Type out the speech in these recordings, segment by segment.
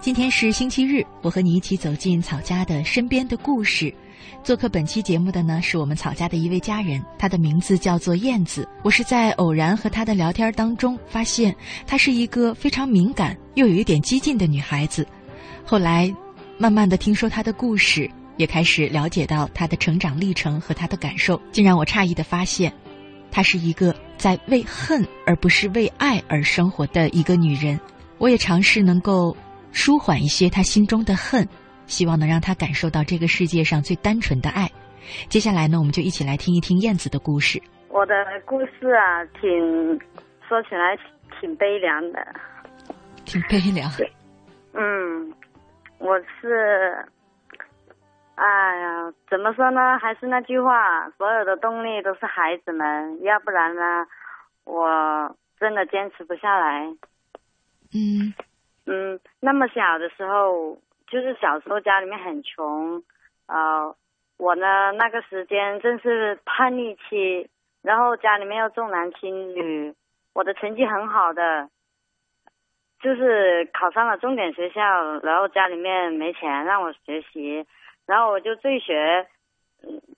今天是星期日，我和你一起走进草家的身边的故事。做客本期节目的呢，是我们草家的一位家人，她的名字叫做燕子。我是在偶然和她的聊天当中发现，她是一个非常敏感又有一点激进的女孩子。后来，慢慢的听说她的故事，也开始了解到她的成长历程和她的感受，竟让我诧异的发现，她是一个在为恨而不是为爱而生活的一个女人。我也尝试能够舒缓一些他心中的恨。希望能让他感受到这个世界上最单纯的爱。接下来呢，我们就一起来听一听燕子的故事。我的故事啊，挺说起来挺悲凉的，挺悲凉。嗯，我是，哎呀，怎么说呢？还是那句话，所有的动力都是孩子们，要不然呢，我真的坚持不下来。嗯嗯，那么小的时候。就是小时候家里面很穷，呃，我呢那个时间正是叛逆期，然后家里面又重男轻女，我的成绩很好的，就是考上了重点学校，然后家里面没钱让我学习，然后我就退学，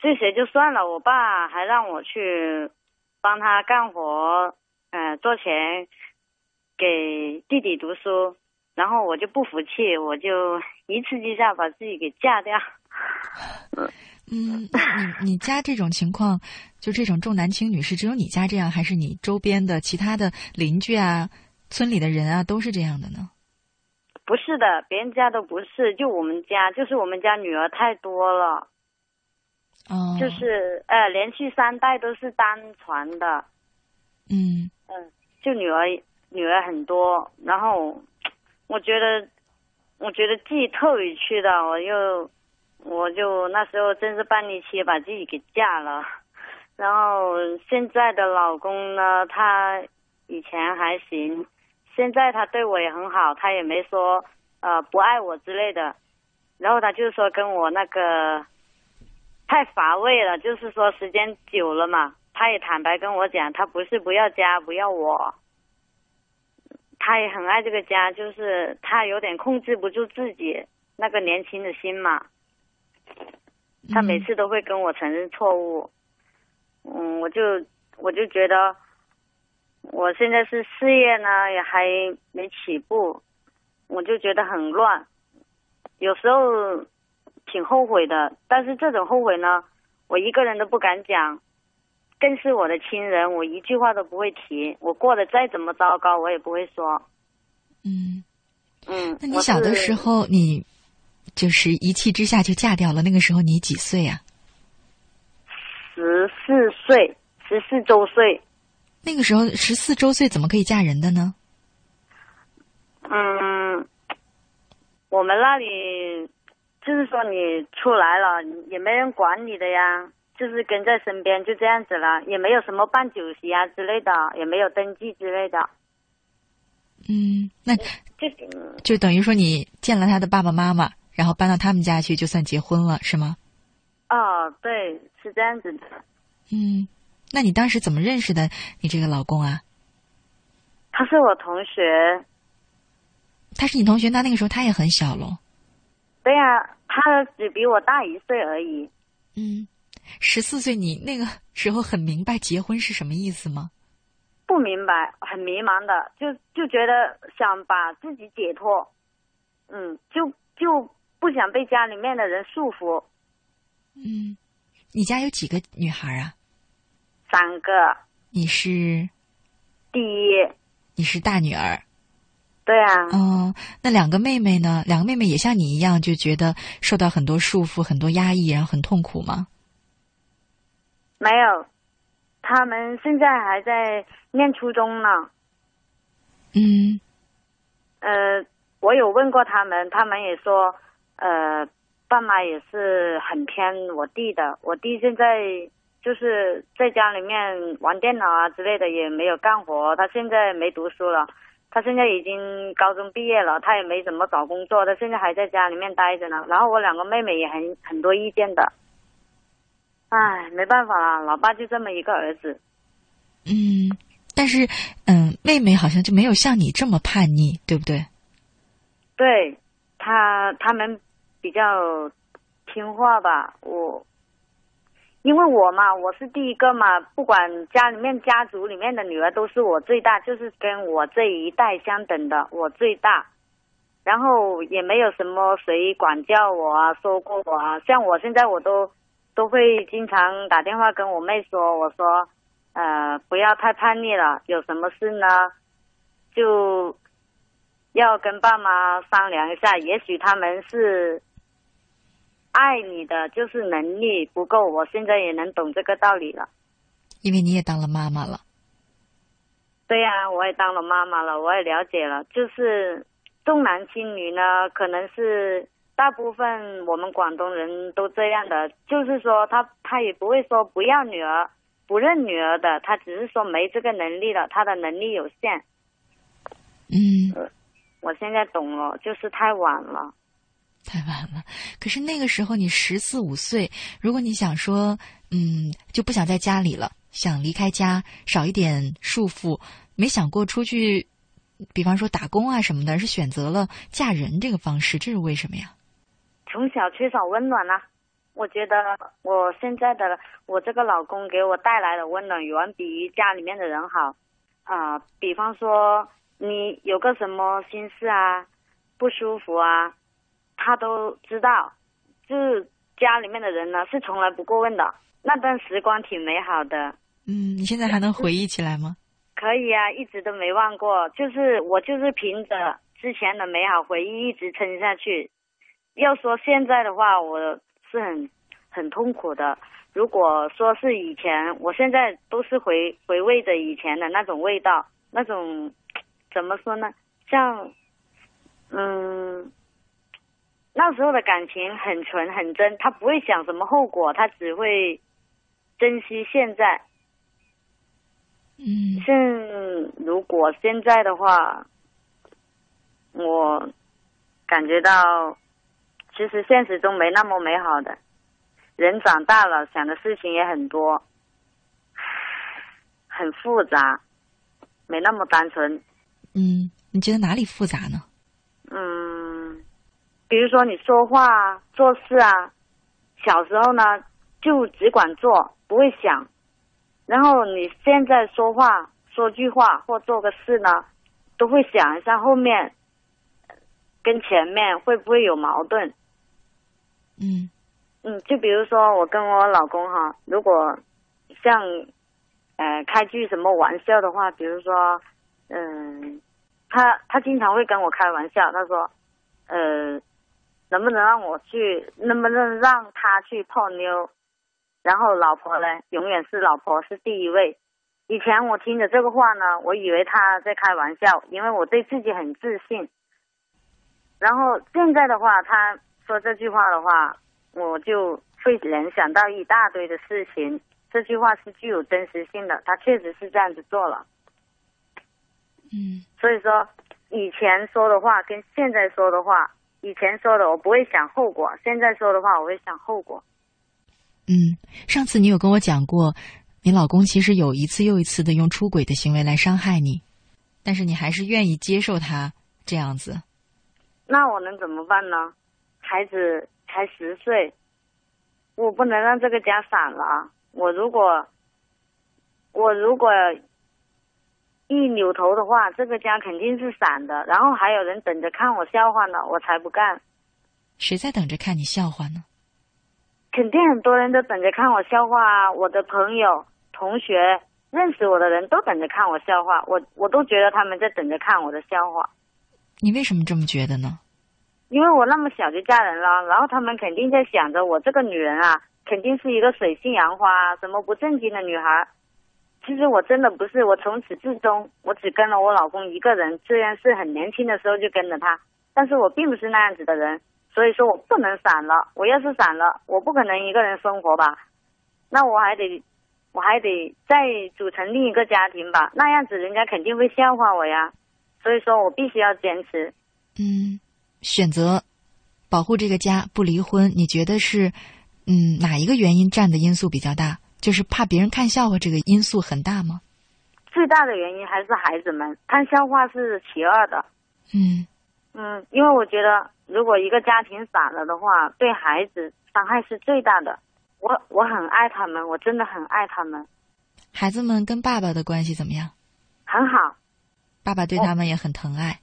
退学就算了，我爸还让我去帮他干活，嗯，做钱给弟弟读书。然后我就不服气，我就一次之下把自己给嫁掉。嗯，你你家这种情况，就这种重男轻女，是只有你家这样，还是你周边的其他的邻居啊、村里的人啊都是这样的呢？不是的，别人家都不是，就我们家，就是我们家女儿太多了。哦。就是呃，连续三代都是单传的。嗯。嗯，就女儿女儿很多，然后。我觉得，我觉得自己特委屈的，我又，我就那时候真是半逆期，把自己给嫁了。然后现在的老公呢，他以前还行，现在他对我也很好，他也没说呃不爱我之类的。然后他就说跟我那个太乏味了，就是说时间久了嘛，他也坦白跟我讲，他不是不要家，不要我。他也很爱这个家，就是他有点控制不住自己那个年轻的心嘛。他每次都会跟我承认错误，嗯，我就我就觉得，我现在是事业呢也还没起步，我就觉得很乱，有时候挺后悔的，但是这种后悔呢，我一个人都不敢讲。更是我的亲人，我一句话都不会提。我过得再怎么糟糕，我也不会说。嗯嗯。那你小的时候，你就是一气之下就嫁掉了。那个时候你几岁呀？十四岁，十四周岁。那个时候十四周岁怎么可以嫁人的呢？嗯，我们那里就是说你出来了，也没人管你的呀。就是跟在身边就这样子了，也没有什么办酒席啊之类的，也没有登记之类的。嗯，那就就等于说你见了他的爸爸妈妈，然后搬到他们家去，就算结婚了，是吗？哦，对，是这样子的。嗯，那你当时怎么认识的你这个老公啊？他是我同学。他是你同学，那那个时候他也很小喽。对呀，他只比我大一岁而已。嗯。十四岁，你那个时候很明白结婚是什么意思吗？不明白，很迷茫的，就就觉得想把自己解脱，嗯，就就不想被家里面的人束缚。嗯，你家有几个女孩啊？三个。你是第一。你是大女儿。对啊。嗯，那两个妹妹呢？两个妹妹也像你一样，就觉得受到很多束缚、很多压抑，然后很痛苦吗？没有，他们现在还在念初中呢。嗯呃，我有问过他们，他们也说，呃，爸妈也是很偏我弟的。我弟现在就是在家里面玩电脑啊之类的，也没有干活。他现在没读书了，他现在已经高中毕业了，他也没怎么找工作，他现在还在家里面待着呢。然后我两个妹妹也很很多意见的。唉，没办法啦，老爸就这么一个儿子。嗯，但是嗯，妹妹好像就没有像你这么叛逆，对不对？对他，他们比较听话吧。我因为我嘛，我是第一个嘛，不管家里面家族里面的女儿都是我最大，就是跟我这一代相等的，我最大。然后也没有什么谁管教我啊，说过我啊。像我现在我都都会经常打电话跟我妹说，我说呃不要太叛逆了，有什么事呢就要跟爸妈商量一下，也许他们是爱你的，就是能力不够。我现在也能懂这个道理了。因为你也当了妈妈了。对呀、我也当了妈妈了，我也了解了，就是重男轻女呢，可能是大部分我们广东人都这样的，就是说他他也不会说不要女儿，不认女儿的，他只是说没这个能力了，他的能力有限。嗯，我现在懂了，就是太晚了。太晚了。可是那个时候你十四五岁，如果你想说，嗯，就不想在家里了，想离开家，少一点束缚，没想过出去，比方说打工啊什么的，而是选择了嫁人这个方式，这是为什么呀？从小缺少温暖啊。我觉得我现在的我这个老公给我带来的温暖远比家里面的人好啊、比方说你有个什么心事啊，不舒服啊，他都知道。就是家里面的人呢是从来不过问的，那段时光挺美好的。嗯，你现在还能回忆起来吗？可以啊，一直都没忘过。就是我就是凭着之前的美好回忆一直撑下去。要说现在的话，我是很很痛苦的。如果说是以前，我现在都是回回味着以前的那种味道，那种怎么说呢？像嗯，那时候的感情很纯很真，他不会想什么后果，他只会珍惜现在。嗯像如果现在的话，我感觉到其实现实中没那么美好的。人长大了，想的事情也很多，很复杂，没那么单纯。嗯，你觉得哪里复杂呢？嗯，比如说你说话啊、做事啊，小时候呢就只管做，不会想。然后你现在说话、说句话或做个事呢，都会想一下后面跟前面会不会有矛盾。嗯嗯，就比如说我跟我老公哈，如果像呃开句什么玩笑的话，比如说嗯，他他经常会跟我开玩笑，他说呃能不能让我去，能不能让他去泡妞，然后老婆呢永远是老婆是第一位。以前我听着这个话呢，我以为他在开玩笑，因为我对自己很自信。然后现在的话，他说这句话的话，我就会联想到一大堆的事情。这句话是具有真实性的，他确实是这样子做了。嗯所以说，以前说的话跟现在说的话，以前说的我不会想后果，现在说的话我会想后果。嗯，上次你有跟我讲过，你老公其实有一次又一次的用出轨的行为来伤害你，但是你还是愿意接受他这样子。那我能怎么办呢？孩子才十岁，我不能让这个家散了啊。我如果我如果一扭头的话，这个家肯定是散的。然后还有人等着看我笑话呢，我才不干。谁在等着看你笑话呢？肯定很多人都等着看我笑话啊！我的朋友、同学、认识我的人都等着看我笑话，我我都觉得他们在等着看我的笑话。你为什么这么觉得呢？因为我那么小就嫁人了，然后他们肯定在想着我这个女人啊，肯定是一个水性杨花，什么不正经的女孩。其实我真的不是，我从始至终我只跟了我老公一个人，虽然是很年轻的时候就跟着他，但是我并不是那样子的人，所以说我不能散了。我要是散了，我不可能一个人生活吧？那我还得，我还得再组成另一个家庭吧？那样子人家肯定会笑话我呀。所以说我必须要坚持。嗯，选择保护这个家不离婚，你觉得是嗯哪一个原因占的因素比较大？就是怕别人看笑话，这个因素很大吗？最大的原因还是孩子们看笑话是其二的。嗯嗯，因为我觉得如果一个家庭散了的话，对孩子伤害是最大的。我我很爱他们，我真的很爱他们。孩子们跟爸爸的关系怎么样？很好，爸爸对他们也很疼爱。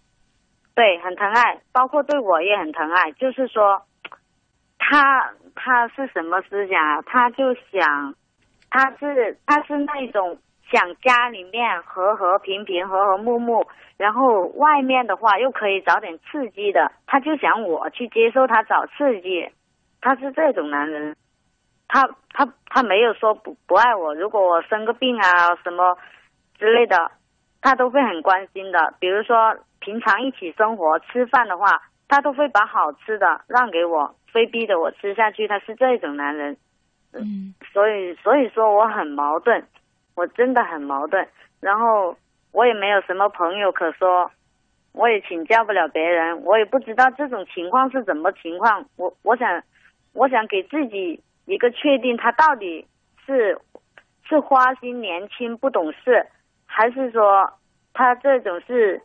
对，很疼爱，包括对我也很疼爱。就是说，他他是什么思想啊？他就想，他是他是那种想家里面和和平平、和和睦睦，然后外面的话又可以找点刺激的。他就想我去接受他找刺激，他是这种男人。他他他没有说不不爱我。如果我生个病啊什么之类的，他都会很关心的。比如说平常一起生活吃饭的话，他都会把好吃的让给我，非逼着我吃下去。他是这种男人。嗯，所以所以说我很矛盾，我真的很矛盾。然后我也没有什么朋友可说，我也请教不了别人，我也不知道这种情况是怎么情况。我我想我想给自己。一个确定，他到底是是花心、年轻、不懂事，还是说他这种是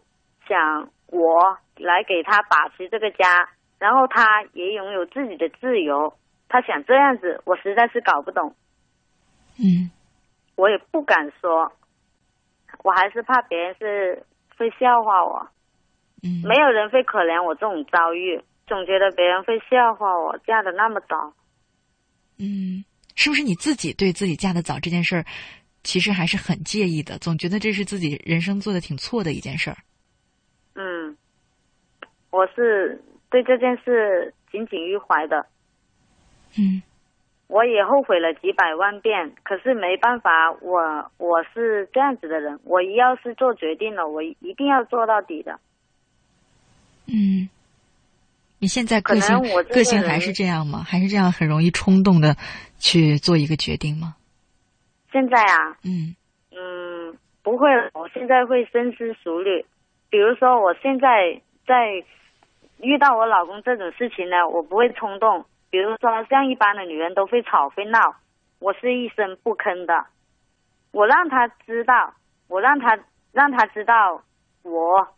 想我来给他把持这个家，然后他也拥有自己的自由，他想这样子，我实在是搞不懂。嗯，我也不敢说，我还是怕别人是会笑话我。嗯，没有人会可怜我这种遭遇，总觉得别人会笑话我嫁的那么早。嗯，是不是你自己对自己嫁的早这件事儿，其实还是很介意的？总觉得这是自己人生做的挺错的一件事儿。嗯，我是对这件事耿耿于怀的。嗯，我也后悔了几百万遍，可是没办法，我我是这样子的人，我要是做决定了，我一定要做到底的。嗯。你现在个性个性还是这样吗？还是这样很容易冲动的去做一个决定吗？现在啊，嗯嗯，不会了。我现在会深思熟虑。比如说，我现在在遇到我老公这种事情呢，我不会冲动。比如说，像一般的女人都会吵会闹，我是一声不吭的。我让他知道，我让他让他知道，我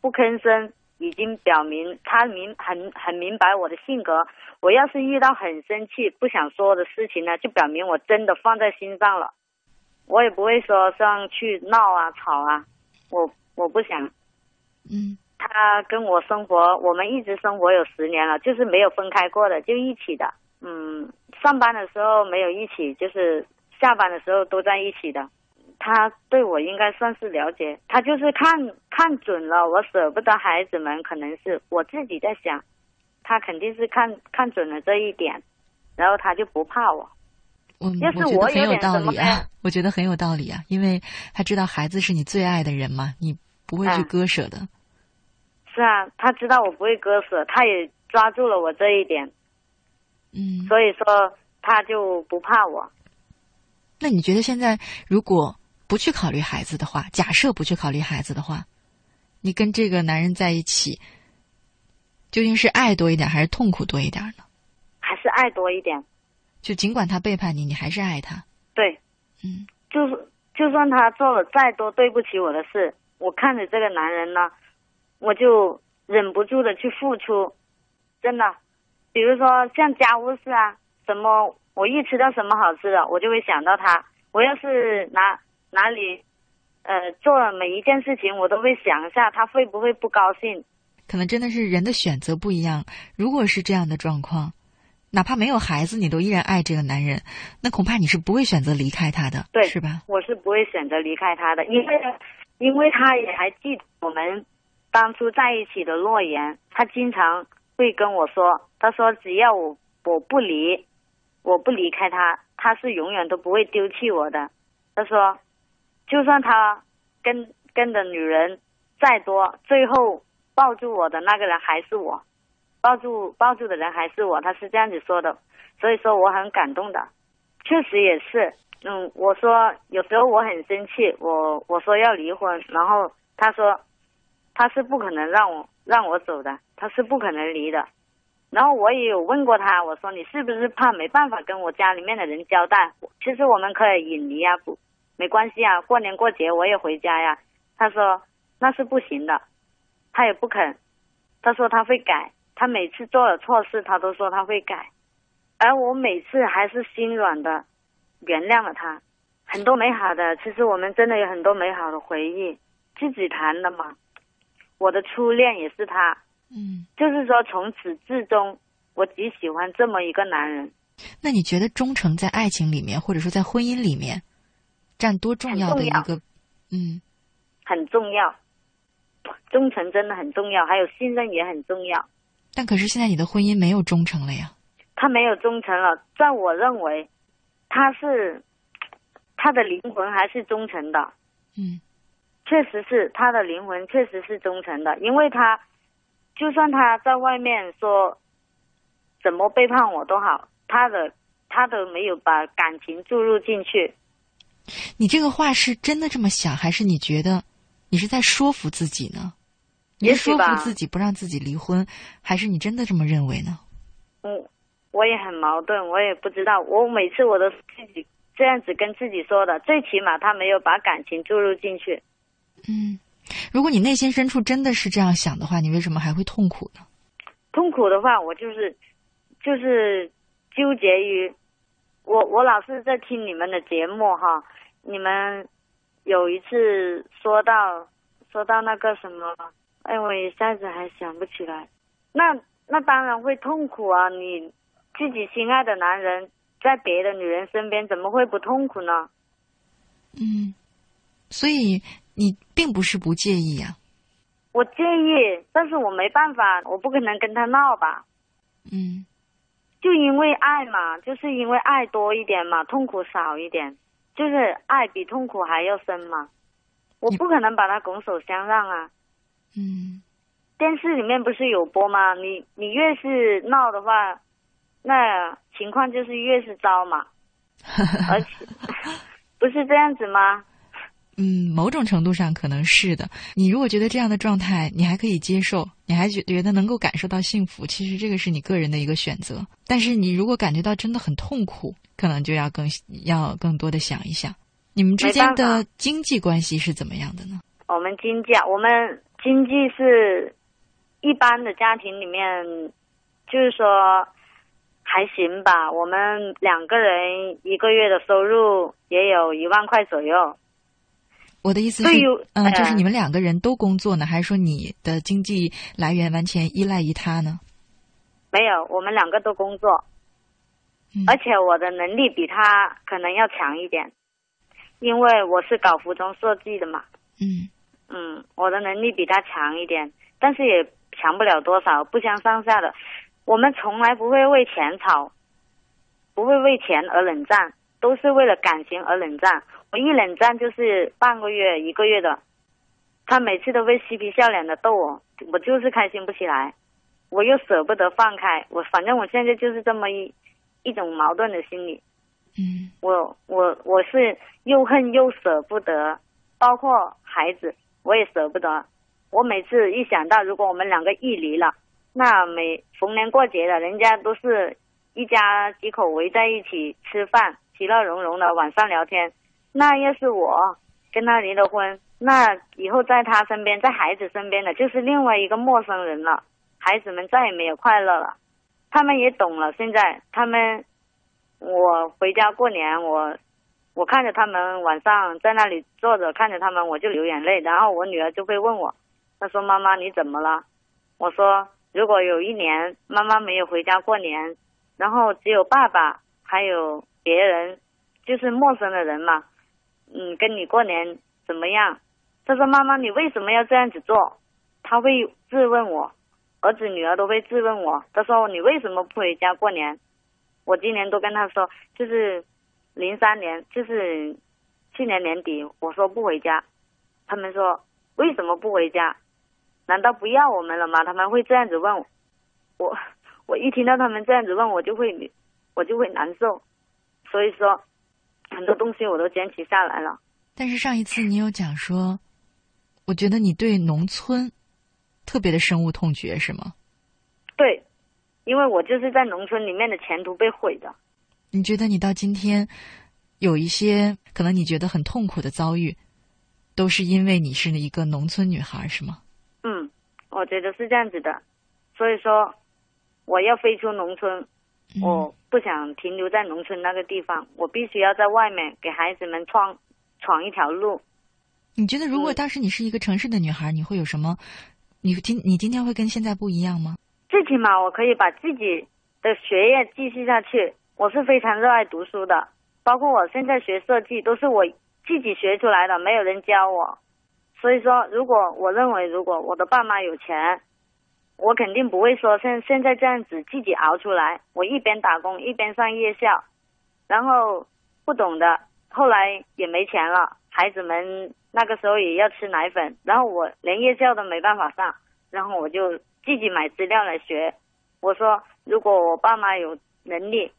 不吭声。已经表明他明很很明白我的性格。我要是遇到很生气不想说的事情呢，就表明我真的放在心上了。我也不会说上去闹啊吵啊。我我不想。嗯。他跟我生活，我们一直生活有十年了，就是没有分开过的，就一起的。嗯，上班的时候没有一起，就是下班的时候都在一起的。他对我应该算是了解，他就是看看准了我舍不得孩子们，可能是我自己在想，他肯定是看看准了这一点，然后他就不怕我。我要是我有道理啊，我觉得很有道理啊，因为他知道孩子是你最爱的人嘛，你不会去割舍的。是啊，他知道我不会割舍，他也抓住了我这一点。嗯。所以说他就不怕我。那你觉得现在如果？不去考虑孩子的话，假设不去考虑孩子的话，你跟这个男人在一起，究竟是爱多一点还是痛苦多一点呢？还是爱多一点。就尽管他背叛你，你还是爱他。对，嗯，就是就算他做了再多对不起我的事，我看着这个男人呢，我就忍不住的去付出。真的，比如说像家务事啊，什么我一吃到什么好吃的，我就会想到他。我要是哪。哪里，呃，做每一件事情，我都会想一下，他会不会不高兴？可能真的是人的选择不一样。如果是这样的状况，哪怕没有孩子，你都依然爱这个男人，那恐怕你是不会选择离开他的，对，是吧？我是不会选择离开他的，因为，因为他也还记得我们当初在一起的诺言。他经常会跟我说：“他说只要我我不离，我不离开他，他是永远都不会丢弃我的。他说，就算他跟跟的女人再多，最后抱住我的那个人还是我，抱住抱住的人还是我。他是这样子说的，所以说我很感动的，确实也是。嗯，我说有时候我很生气，我我说要离婚，然后他说他是不可能让我让我走的，他是不可能离的。然后我也有问过他，我说你是不是怕没办法跟我家里面的人交代？其实我们可以隐离啊，不没关系啊，过年过节我也回家呀。他说那是不行的，他也不肯，他说他会改，他每次做了错事，他都说他会改，而我每次还是心软的。原谅了他，很多美好的，其实我们真的有很多美好的回忆，自己谈的嘛。我的初恋也是他，嗯，就是说从始至终，我只喜欢这么一个男人。那你觉得忠诚在爱情里面，或者说在婚姻里面，占多重要的一个？嗯，很重要，忠诚真的很重要，还有信任也很重要。但可是现在你的婚姻没有忠诚了呀。他没有忠诚了，在我认为。他是他的灵魂还是忠诚的？嗯，确实是他的灵魂，确实是忠诚的。因为他就算他在外面说怎么背叛我都好，他的他都没有把感情注入进去。你这个话是真的这么想，还是你觉得你是在说服自己呢？你说服自己不让自己离婚，还是你真的这么认为呢？嗯。我也很矛盾，我也不知道。我每次我都自己这样子跟自己说的，最起码他没有把感情注入进去。嗯，如果你内心深处真的是这样想的话，你为什么还会痛苦呢？痛苦的话，我就是就是纠结于我，我老是在听你们的节目哈。你们有一次说到说到那个什么，哎，我一下子还想不起来。那那当然会痛苦啊，你。自己心爱的男人在别的女人身边，怎么会不痛苦呢？嗯，所以你并不是不介意呀。我介意，但是我没办法，我不可能跟他闹吧。嗯，就因为爱嘛，就是因为爱多一点嘛，痛苦少一点，就是爱比痛苦还要深嘛。我不可能把他拱手相让啊。嗯，电视里面不是有播吗？你你越是闹的话。那情况就是越是糟嘛，而且 不是这样子吗？嗯，某种程度上可能是的。你如果觉得这样的状态你还可以接受，你还觉觉得能够感受到幸福，其实这个是你个人的一个选择。但是你如果感觉到真的很痛苦，可能就要更要更多的想一想，你们之间的经济关系是怎么样的呢？我们经济啊，我们经济是一般的家庭里面，就是说。还行吧，我们两个人一个月的收入也有一万块左右。我的意思是，嗯，就是你们两个人都工作呢，还是说你的经济来源完全依赖于他呢？没有，我们两个都工作，而且我的能力比他可能要强一点，因为我是搞服装设计的嘛。嗯嗯，我的能力比他强一点，但是也强不了多少，不相上下的。我们从来不会为钱吵，不会为钱而冷战，都是为了感情而冷战。我一冷战就是半个月、一个月的，他每次都会嬉皮笑脸的逗我，我就是开心不起来，我又舍不得放开，我反正我现在就是这么一一种矛盾的心理。嗯，我我我是又恨又舍不得，包括孩子我也舍不得。我每次一想到如果我们两个一离了。那每逢年过节的，人家都是一家几口围在一起吃饭，其乐融融的晚上聊天。那要是我跟他离了婚，那以后在他身边，在孩子身边的就是另外一个陌生人了。孩子们再也没有快乐了。他们也懂了。现在他们，我回家过年，我我看着他们晚上在那里坐着，看着他们我就流眼泪。然后我女儿就会问我，她说：“妈妈你怎么了？”我说。如果有一年妈妈没有回家过年，然后只有爸爸还有别人，就是陌生的人嘛，嗯，跟你过年怎么样？他说：“妈妈，你为什么要这样子做？”他会质问我，儿子女儿都会质问我。他说：“你为什么不回家过年？”我今年都跟他说，就是零三年，就是去年年底，我说不回家，他们说为什么不回家？难道不要我们了吗？他们会这样子问我，我我一听到他们这样子问我，就会我就会难受，所以说很多东西我都坚持下来了。但是上一次你有讲说，我觉得你对农村特别的深恶痛绝，是吗？对，因为我就是在农村里面的前途被毁的。你觉得你到今天有一些可能你觉得很痛苦的遭遇，都是因为你是一个农村女孩，是吗？嗯，我觉得是这样子的。所以说，我要飞出农村，我不想停留在农村那个地方，我必须要在外面给孩子们闯闯一条路。你觉得如果当时你是一个城市的女孩，你会有什么？你今你今天会跟现在不一样吗？最起码我可以把自己的学业继续下去。我是非常热爱读书的，包括我现在学设计都是我自己学出来的，没有人教我。所以说，如果我认为如果我的爸妈有钱，我肯定不会说现现在这样子自己熬出来。我一边打工一边上夜校，然后不懂的，后来也没钱了，孩子们那个时候也要吃奶粉，然后我连夜校都没办法上，然后我就自己买资料来学。我说，如果我爸妈有能力。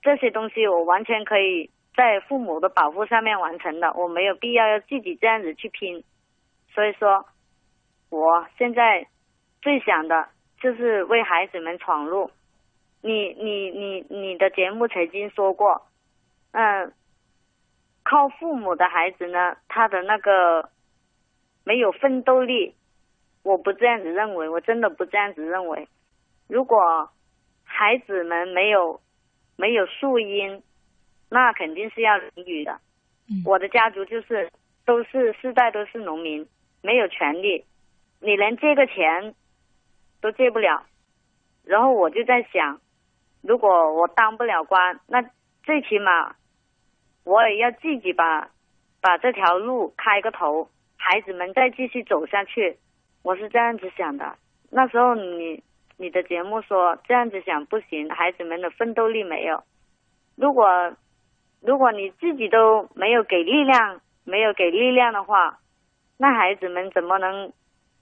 这些东西我完全可以在父母的保护上面完成的，我没有必要要自己这样子去拼。所以说，我现在最想的就是为孩子们闯路。你你你你的节目曾经说过，嗯，靠父母的孩子呢，他的那个没有奋斗力。我不这样子认为，我真的不这样子认为。如果孩子们没有。没有树荫，那肯定是要淋雨的。我的家族就是都是世代都是农民，没有权利，你连借个钱都借不了。然后我就在想，如果我当不了官，那最起码我也要自己把把这条路开个头，孩子们再继续走下去。我是这样子想的。那时候你。你的节目说这样子想不行，孩子们的奋斗力没有。如果如果你自己都没有给力量，没有给力量的话，那孩子们怎么能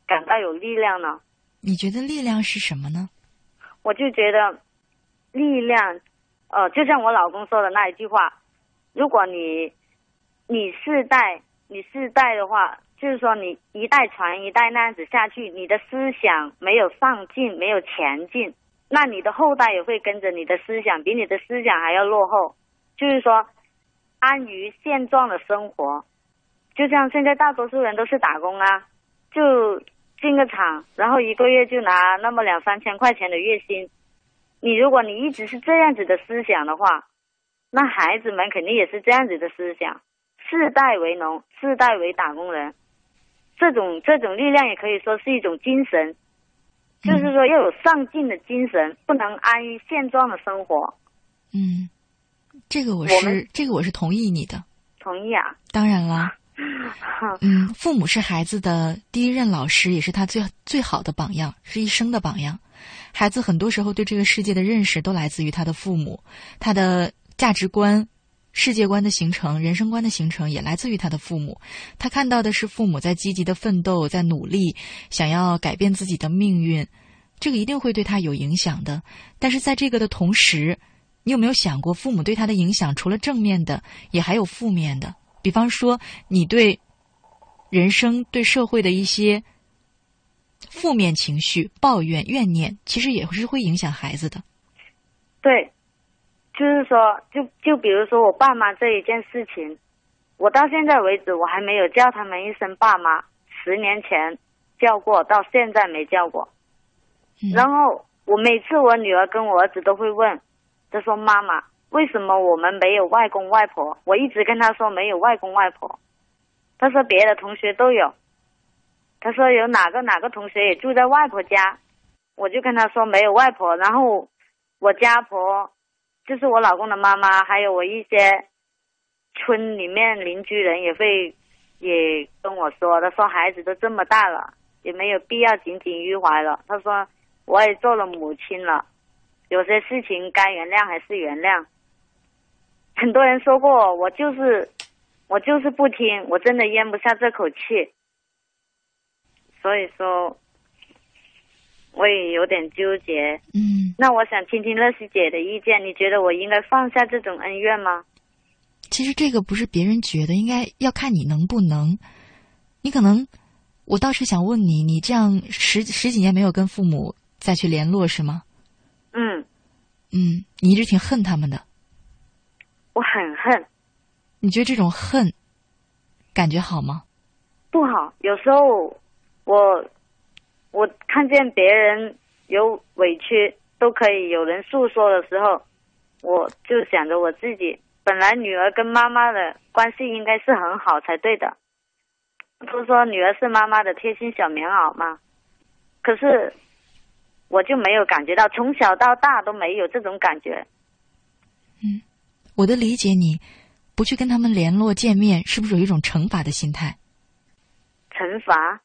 感到有力量呢？你觉得力量是什么呢？我就觉得力量，呃，就像我老公说的那一句话：，如果你你世代你世代的话。就是说，你一代传一代那样子下去，你的思想没有上进，没有前进，那你的后代也会跟着你的思想，比你的思想还要落后。就是说，安于现状的生活，就像现在大多数人都是打工啊，就进个厂，然后一个月就拿那么两三千块钱的月薪。你如果你一直是这样子的思想的话，那孩子们肯定也是这样子的思想，世代为农，世代为打工人。这种这种力量也可以说是一种精神，就是说要有上进的精神，不能安于现状的生活。嗯，这个我是这个我是同意你的。同意啊？当然了。嗯，父母是孩子的第一任老师，也是他最最好的榜样，是一生的榜样。孩子很多时候对这个世界的认识都来自于他的父母，他的价值观。世界观的形成，人生观的形成，也来自于他的父母。他看到的是父母在积极的奋斗，在努力，想要改变自己的命运，这个一定会对他有影响的。但是在这个的同时，你有没有想过，父母对他的影响除了正面的，也还有负面的？比方说，你对人生、对社会的一些负面情绪、抱怨、怨念，其实也是会影响孩子的。对。就是说，就就比如说我爸妈这一件事情，我到现在为止我还没有叫他们一声爸妈。十年前叫过，到现在没叫过。然后我每次我女儿跟我儿子都会问，他说：“妈妈，为什么我们没有外公外婆？”我一直跟他说没有外公外婆。他说别的同学都有。他说有哪个哪个同学也住在外婆家，我就跟他说没有外婆。然后我家婆。就是我老公的妈妈，还有我一些村里面邻居人也会也跟我说，他说孩子都这么大了，也没有必要耿耿于怀了。他说我也做了母亲了，有些事情该原谅还是原谅。很多人说过我就是我就是不听，我真的咽不下这口气。所以说，我也有点纠结。嗯，那我想听听乐西姐的意见，你觉得我应该放下这种恩怨吗？其实这个不是别人觉得，应该要看你能不能。你可能，我倒是想问你，你这样十十几年没有跟父母再去联络是吗？嗯，嗯，你一直挺恨他们的。我很恨，你觉得这种恨感觉好吗？不好。有时候我我看见别人有委屈都可以有人诉说的时候，我就想着我自己。本来女儿跟妈妈的关系应该是很好才对的，不是说女儿是妈妈的贴心小棉袄吗。可是我就没有感觉到，从小到大都没有这种感觉。嗯，我的理解，你不去跟他们联络见面，是不是有一种惩罚的心态？惩罚？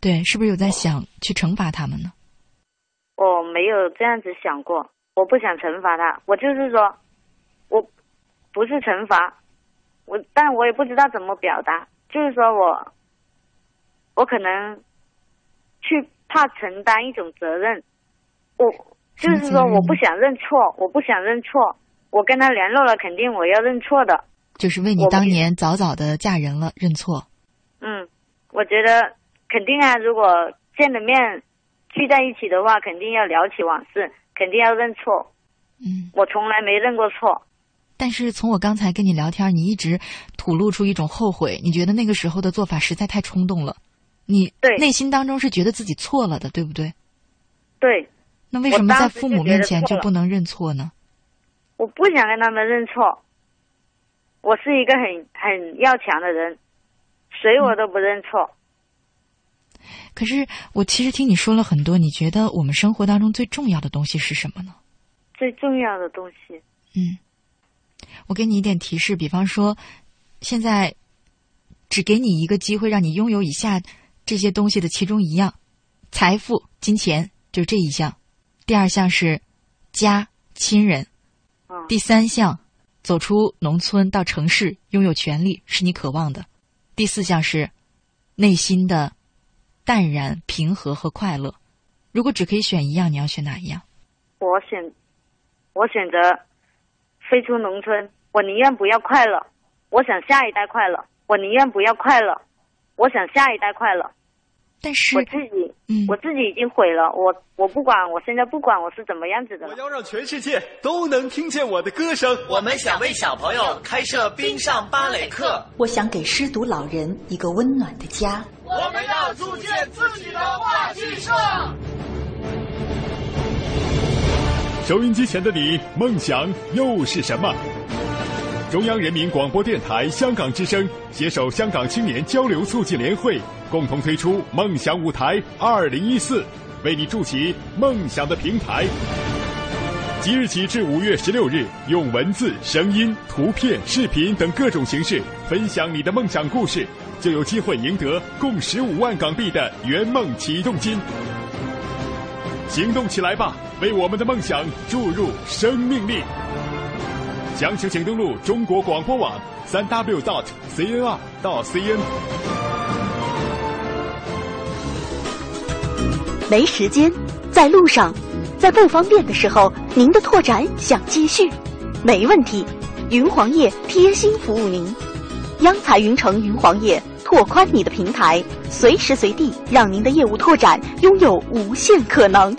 对，是不是有在想去惩罚他们呢？我没有这样子想过，我不想惩罚他，我就是说，我。不是惩罚，我，但我也不知道怎么表达。就是说我，我可能去怕承担一种责任，我就是说我不想认错，我不想认错。我跟他联络了，肯定我要认错的。就是为你当年早早的嫁人了认错。嗯，我觉得肯定啊，如果见了面聚在一起的话，肯定要聊起往事，肯定要认错。嗯，我从来没认过错。但是从我刚才跟你聊天，你一直吐露出一种后悔，你觉得那个时候的做法实在太冲动了，你内心当中是觉得自己错了的，对不对？对。那为什么在父母面前就不能认错呢？我不想跟他们认错。我是一个很很要强的人，谁我都不认错。可是我其实听你说了很多，你觉得我们生活当中最重要的东西是什么呢？最重要的东西，嗯。我给你一点提示，比方说，现在只给你一个机会，让你拥有以下这些东西的其中一样：财富、金钱，就是这一项；第二项是家、亲人；第三项，走出农村到城市，拥有权利，是你渴望的；第四项是内心的淡然、平和和快乐。如果只可以选一样，你要选哪一样？我选，我选择。飞出农村，我宁愿不要快乐，我想下一代快乐。我宁愿不要快乐，我想下一代快乐。但是我自己，嗯，我自己已经毁了。我我不管，我现在不管我是怎么样子的。我要让全世界都能听见我的歌声。我们想为小朋友开设冰上芭蕾课。我想给失独老人一个温暖的家。我们要组建自己的话剧社。收音机前的你，梦想又是什么？中央人民广播电台香港之声携手香港青年交流促进联会，共同推出“梦想舞台二零一四”，为你筑起梦想的平台。即日起至五月十六日，用文字、声音、图片、视频等各种形式分享你的梦想故事，就有机会赢得共十五万港币的圆梦启动金。行动起来吧！为我们的梦想注入生命力。详情请登录中国广播网三 w dot cnr 到 cn。没时间，在路上，在不方便的时候，您的拓展想继续，没问题。云黄页贴心服务您，央财云城云黄页拓宽你的平台，随时随地让您的业务拓展拥有无限可能。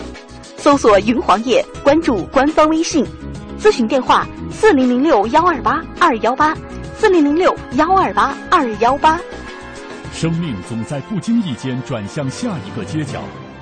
搜索“云黄页”，关注官方微信，咨询电话：四零零六幺二八二幺八，四零零六幺二八二幺八。生命总在不经意间转向下一个街角，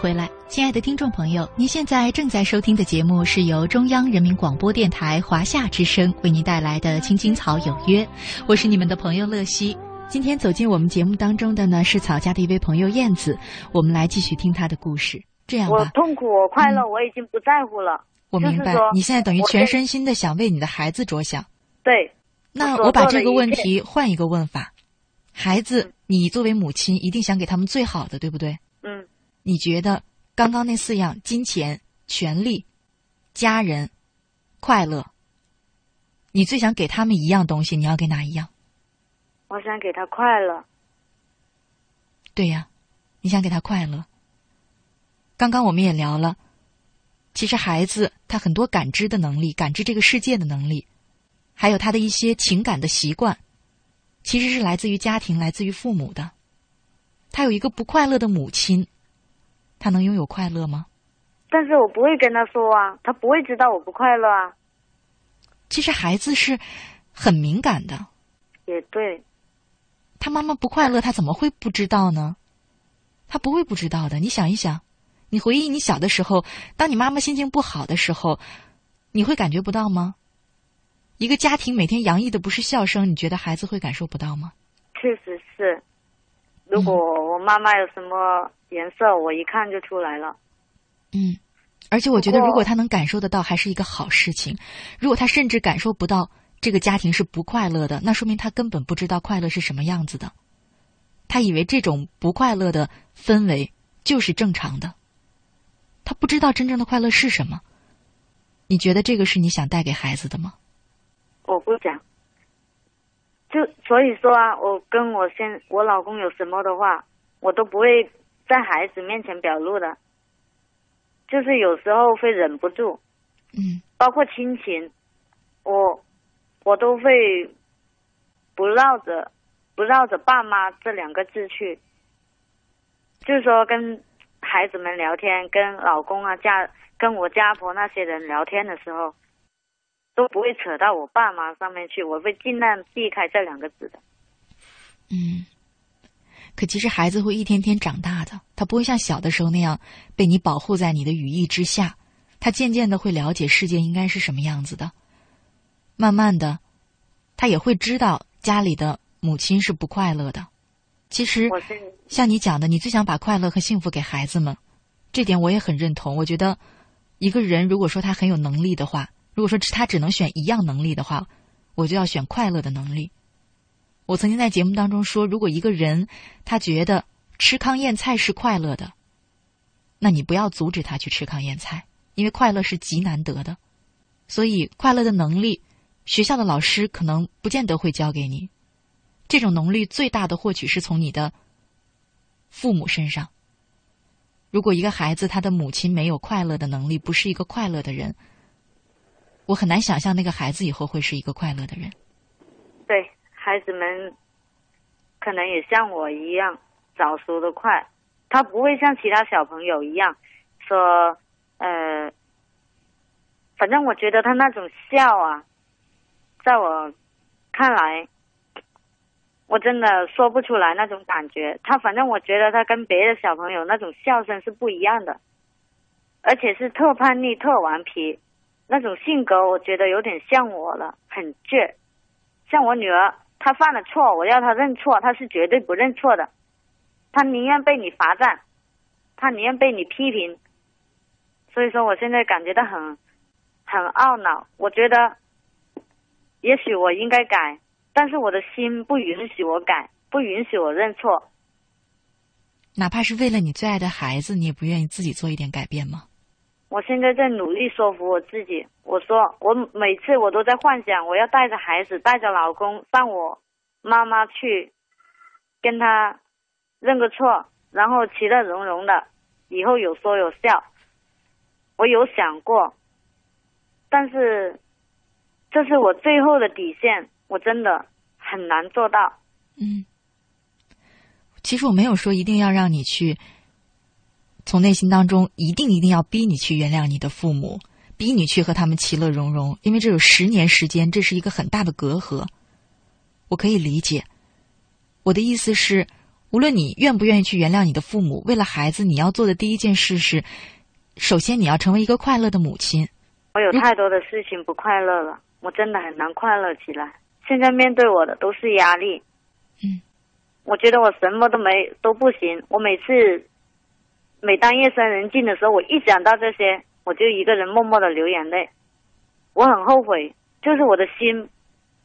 回来，亲爱的听众朋友，您现在正在收听的节目是由中央人民广播电台华夏之声为您带来的《青青草有约》，我是你们的朋友乐西。今天走进我们节目当中的呢是草家的一位朋友燕子，我们来继续听她的故事。这样吧，我痛苦，我快乐，我已经不在乎了。我明白，你现在等于全身心的想为你的孩子着想。对。那我把这个问题换一个问法：孩子，你作为母亲一定想给他们最好的，对不对？嗯。你觉得刚刚那四样——金钱、权利、家人、快乐，你最想给他们一样东西，你要给哪一样？我想给他快乐。对呀，你想给他快乐。刚刚我们也聊了，其实孩子他很多感知的能力，感知这个世界的能力，还有他的一些情感的习惯，其实是来自于家庭，来自于父母的。他有一个不快乐的母亲。他能拥有快乐吗？但是我不会跟他说啊，他不会知道我不快乐啊。其实孩子是很敏感的。也对。他妈妈不快乐，他怎么会不知道呢？他不会不知道的。你想一想，你回忆你小的时候，当你妈妈心情不好的时候，你会感觉不到吗？一个家庭每天洋溢的不是笑声，你觉得孩子会感受不到吗？确实是。如果我妈妈有什么颜色，我一看就出来了。嗯，而且我觉得，如果他能感受得到，还是一个好事情。如果他甚至感受不到这个家庭是不快乐的，那说明他根本不知道快乐是什么样子的。他以为这种不快乐的氛围就是正常的，他不知道真正的快乐是什么。你觉得这个是你想带给孩子的吗？我不讲。就所以说啊，我跟我先我老公有什么的话，我都不会在孩子面前表露的，就是有时候会忍不住，嗯，包括亲情，我我都会不绕着不绕着爸妈这两个字去，就是说跟孩子们聊天，跟老公啊家跟我家婆那些人聊天的时候。都不会扯到我爸妈上面去，我会尽量避开这两个字的。嗯，可其实孩子会一天天长大的，他不会像小的时候那样被你保护在你的羽翼之下，他渐渐的会了解世界应该是什么样子的。慢慢的，他也会知道家里的母亲是不快乐的。其实，像你讲的，你最想把快乐和幸福给孩子们，这点我也很认同。我觉得，一个人如果说他很有能力的话。如果说他只能选一样能力的话，我就要选快乐的能力。我曾经在节目当中说，如果一个人他觉得吃糠咽菜是快乐的，那你不要阻止他去吃糠咽菜，因为快乐是极难得的。所以，快乐的能力，学校的老师可能不见得会教给你。这种能力最大的获取是从你的父母身上。如果一个孩子他的母亲没有快乐的能力，不是一个快乐的人。我很难想象那个孩子以后会是一个快乐的人。对孩子们，可能也像我一样早熟的快，他不会像其他小朋友一样说，呃，反正我觉得他那种笑啊，在我看来，我真的说不出来那种感觉。他反正我觉得他跟别的小朋友那种笑声是不一样的，而且是特叛逆、特顽皮。那种性格，我觉得有点像我了，很倔。像我女儿，她犯了错，我要她认错，她是绝对不认错的。她宁愿被你罚站，她宁愿被你批评。所以说，我现在感觉到很很懊恼。我觉得，也许我应该改，但是我的心不允许我改，不允许我认错。哪怕是为了你最爱的孩子，你也不愿意自己做一点改变吗？我现在在努力说服我自己。我说，我每次我都在幻想，我要带着孩子，带着老公，让我妈妈去跟他认个错，然后其乐融融的，以后有说有笑。我有想过，但是这是我最后的底线，我真的很难做到。嗯，其实我没有说一定要让你去。从内心当中，一定一定要逼你去原谅你的父母，逼你去和他们其乐融融，因为这有十年时间，这是一个很大的隔阂。我可以理解。我的意思是，无论你愿不愿意去原谅你的父母，为了孩子，你要做的第一件事是，首先你要成为一个快乐的母亲。我有太多的事情不快乐了，我真的很难快乐起来。现在面对我的都是压力。嗯，我觉得我什么都没都不行。我每次，每当夜深人静的时候，我一想到这些，我就一个人默默的流眼泪。我很后悔，就是我的心，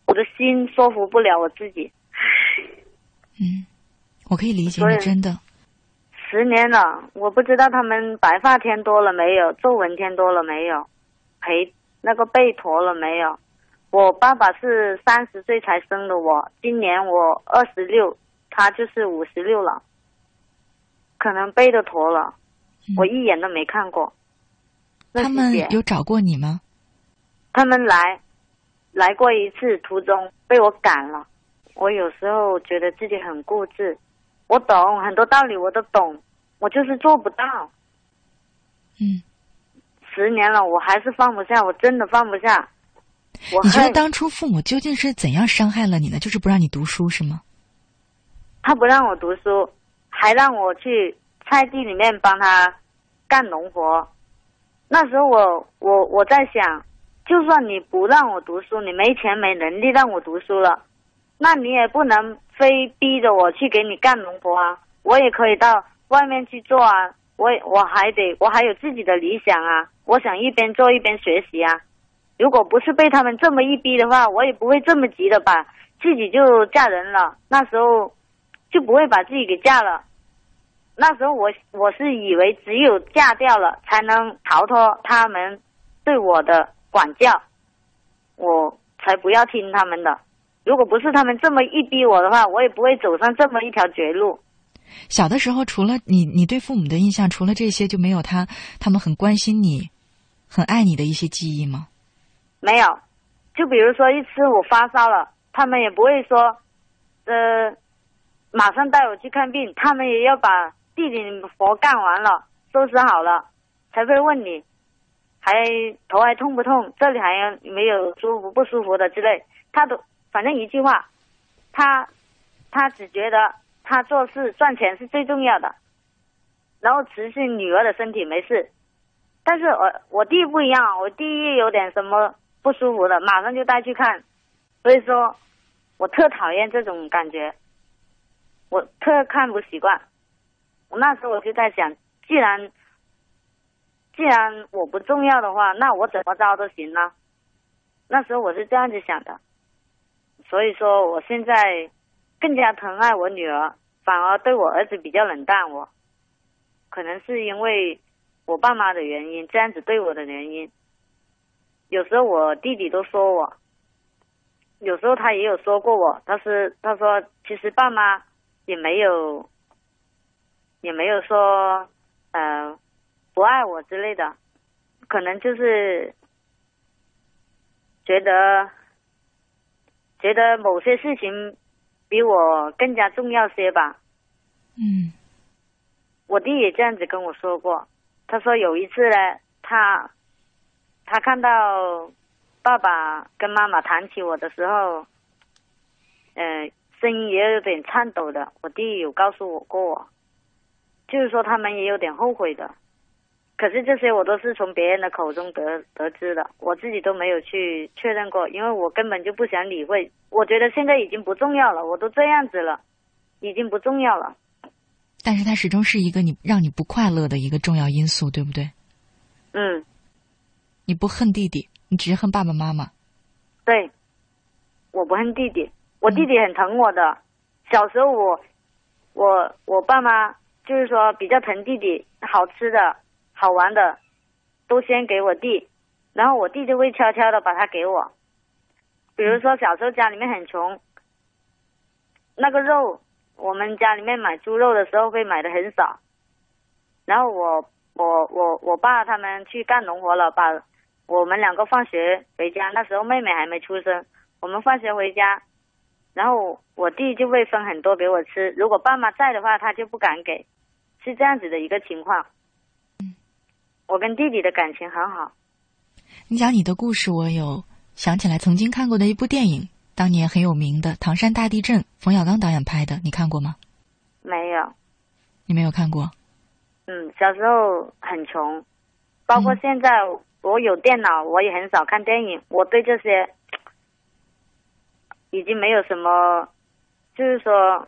我的心说服不了我自己。嗯。我可以理解你，真的。十年了，我不知道他们白发添多了没有，皱纹添多了没有，陪那个背驼了没有。我爸爸是三十岁才生的我，今年我二十六，他就是五十六了，可能背的驼了，我一眼都没看过。他们有找过你吗？他们来，来过一次，途中被我赶了。我有时候觉得自己很固执。我懂很多道理，我都懂，我就是做不到。嗯，十年了，我还是放不下，我真的放不下。你觉得当初父母究竟是怎样伤害了你呢？就是不让你读书是吗？他不让我读书，还让我去菜地里面帮他干农活。那时候我我我在想，就算你不让我读书，你没钱没能力让我读书了，那你也不能。非逼着我去给你干农活啊！我也可以到外面去做啊！我我还得我还有自己的理想啊！我想一边做一边学习啊！如果不是被他们这么一逼的话，我也不会这么急的把自己就嫁人了。那时候就不会把自己给嫁了。那时候我我是以为只有嫁掉了才能逃脱他们对我的管教，我才不要听他们的。如果不是他们这么一逼我的话，我也不会走上这么一条绝路。小的时候，除了你，你对父母的印象，除了这些，就没有他，他们很关心你、很爱你的一些记忆吗？没有，就比如说一次我发烧了，他们也不会说，呃，马上带我去看病，他们也要把弟弟活干完了，收拾好了，才会问你，还头还痛不痛？这里还有没有舒服不舒服的之类，他都。反正一句话，他他只觉得他做事赚钱是最重要的，然后持续女儿的身体没事。但是我我弟不一样，我弟有点什么不舒服的，马上就带去看。所以说，我特讨厌这种感觉，我特看不习惯。我那时候我就在想，既然既然我不重要的话，那我怎么着都行呢？那时候我是这样子想的。所以说，我现在更加疼爱我女儿，反而对我儿子比较冷淡。我可能是因为我爸妈的原因，这样子对我的原因。有时候我弟弟都说我，有时候他也有说过我。他是他说，其实爸妈也没有也没有说呃不爱我之类的，可能就是觉得。觉得某些事情比我更加重要些吧。嗯，我弟也这样子跟我说过。他说有一次呢，他他看到爸爸跟妈妈谈起我的时候，嗯，声音也有点颤抖的。我弟有告诉我过，就是说他们也有点后悔的。可是这些我都是从别人的口中得得知的，我自己都没有去确认过，因为我根本就不想理会。我觉得现在已经不重要了，我都这样子了，已经不重要了。但是它始终是一个你让你不快乐的一个重要因素，对不对？嗯。你不恨弟弟，你只是恨爸爸妈妈。对，我不恨弟弟，我弟弟很疼我的。小时候我，我我爸妈就是说比较疼弟弟，好吃的。好玩的，都先给我弟，然后我弟就会悄悄的把它给我。比如说小时候家里面很穷，那个肉我们家里面买猪肉的时候会买的很少，然后我我我我爸他们去干农活了，把我们两个放学回家，那时候妹妹还没出生，我们放学回家，然后我弟就会分很多给我吃，如果爸妈在的话，他就不敢给，是这样子的一个情况。嗯我跟弟弟的感情很好。你讲你的故事，我有想起来曾经看过的一部电影，当年很有名的《唐山大地震》，冯小刚导演拍的，你看过吗？没没有。你没有看过？嗯，小时候很穷，包括现在我有电脑，我也很少看电影。我对这些已经没有什么，就是说，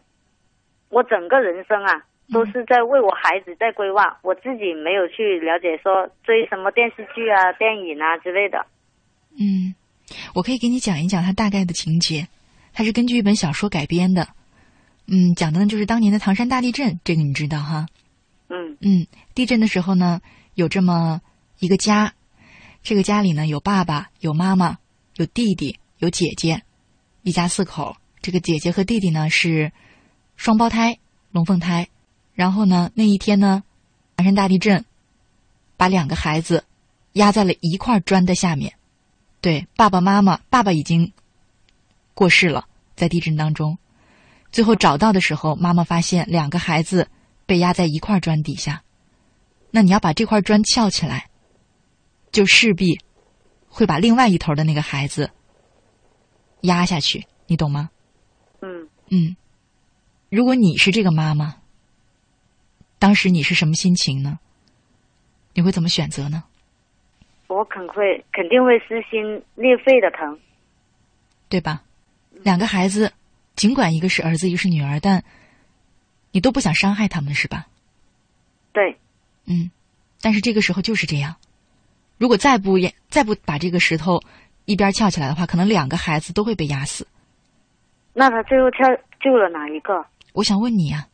我整个人生啊，都是在为我孩子在规划，我自己没有去了解说追什么电视剧啊、电影啊之类的。嗯，我可以给你讲一讲它大概的情节，它是根据一本小说改编的。嗯，讲的呢就是当年的唐山大地震，这个你知道哈？嗯嗯，地震的时候呢，有这么一个家，这个家里呢有爸爸、有妈妈、有弟弟、有姐姐，一家四口。这个姐姐和弟弟呢是双胞胎、龙凤胎。然后呢，那一天呢，唐山大地震把两个孩子压在了一块砖的下面。对，爸爸妈妈，爸爸已经过世了，在地震当中。最后找到的时候，妈妈发现两个孩子被压在一块砖底下。那你要把这块砖翘起来，就势必会把另外一头的那个孩子压下去，你懂吗？嗯嗯。如果你是这个妈妈，当时你是什么心情呢？你会怎么选择呢？我肯会肯定会撕心裂肺的疼，对吧？两个孩子。尽管一个是儿子，一个是女儿，但你都不想伤害他们，是吧？对，嗯，但是这个时候就是这样。如果再不再不把这个石头一边翘起来的话，可能两个孩子都会被压死。那他最后跳救了哪一个？我想问你呀。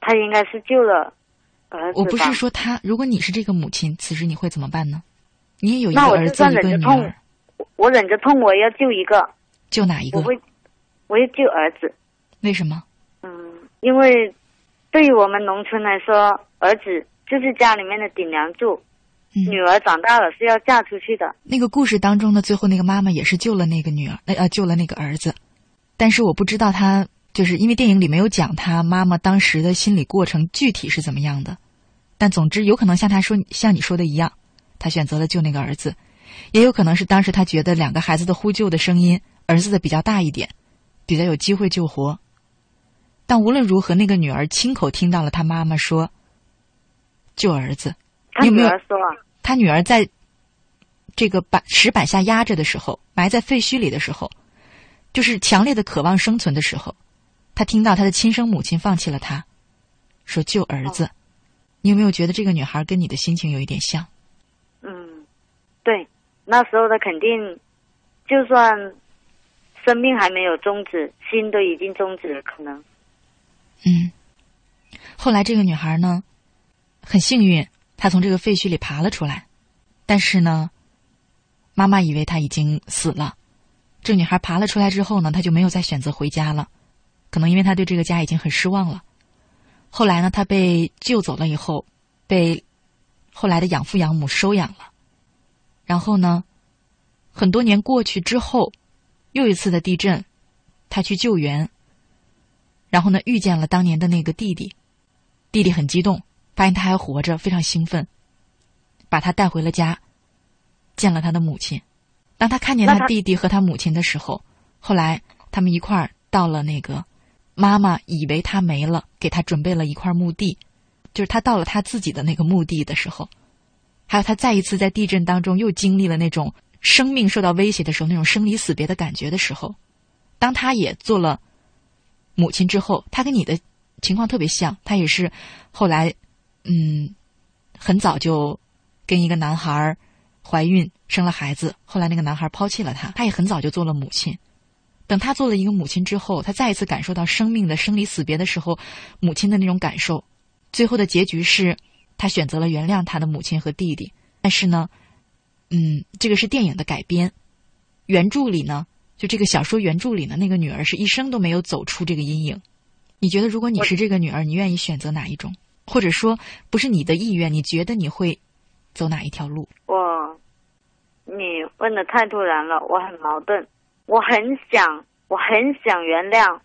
他应该是救了儿子。我不是说他，如果你是这个母亲，此时你会怎么办呢？你也有一个儿子，一个女儿。我忍着痛，我要救一个。救哪一个？我会。我要救儿子，为什么？嗯，因为对于我们农村来说，儿子就是家里面的顶梁柱。嗯，女儿长大了是要嫁出去的。那个故事当中的最后那个妈妈也是救了那个女儿，呃，救了那个儿子。但是我不知道他，就是因为电影里没有讲他妈妈当时的心理过程具体是怎么样的。但总之，有可能像他说，像你说的一样，他选择了救那个儿子，也有可能是当时他觉得两个孩子的呼救的声音，儿子的比较大一点。比较有机会救活，但无论如何，那个女儿亲口听到了她妈妈说：“救儿子。”你有没有说？他女儿在这个板石板下压着的时候，埋在废墟里的时候，就是强烈的渴望生存的时候，他听到他的亲生母亲放弃了他，说救儿子。你有没有觉得这个女孩跟你的心情有一点像？嗯，对，那时候他肯定，就算。生命还没有终止，心都已经终止了，可能。嗯，后来这个女孩呢，很幸运，她从这个废墟里爬了出来，但是呢，妈妈以为她已经死了。这女孩爬了出来之后呢，她就没有再选择回家了，可能因为他对这个家已经很失望了。后来呢，他被救走了以后，被后来的养父养母收养了。然后呢，很多年过去之后。又一次的地震，他去救援，然后呢，遇见了当年的那个弟弟，弟弟很激动，发现他还活着，非常兴奋，把他带回了家，见了他的母亲。当他看见他弟弟和他母亲的时候，后来他们一块儿到了那个妈妈以为他没了，给他准备了一块墓地，就是他到了他自己的那个墓地的时候，还有他再一次在地震当中又经历了那种。生命受到威胁的时候，那种生离死别的感觉的时候，当他也做了母亲之后，他跟你的情况特别像。他也是后来，嗯，很早就跟一个男孩怀孕生了孩子，后来那个男孩抛弃了他，他也很早就做了母亲。等他做了一个母亲之后，他再一次感受到生命的生离死别的时候，母亲的那种感受。最后的结局是他选择了原谅他的母亲和弟弟，但是呢。嗯，这个是电影的改编，原著里呢，就这个小说原著里呢，那个女儿是一生都没有走出这个阴影。你觉得，如果你是这个女儿，你愿意选择哪一种？或者说，不是你的意愿，你觉得你会走哪一条路？我，你问的太突然了，我很矛盾。我很想，我很想原谅，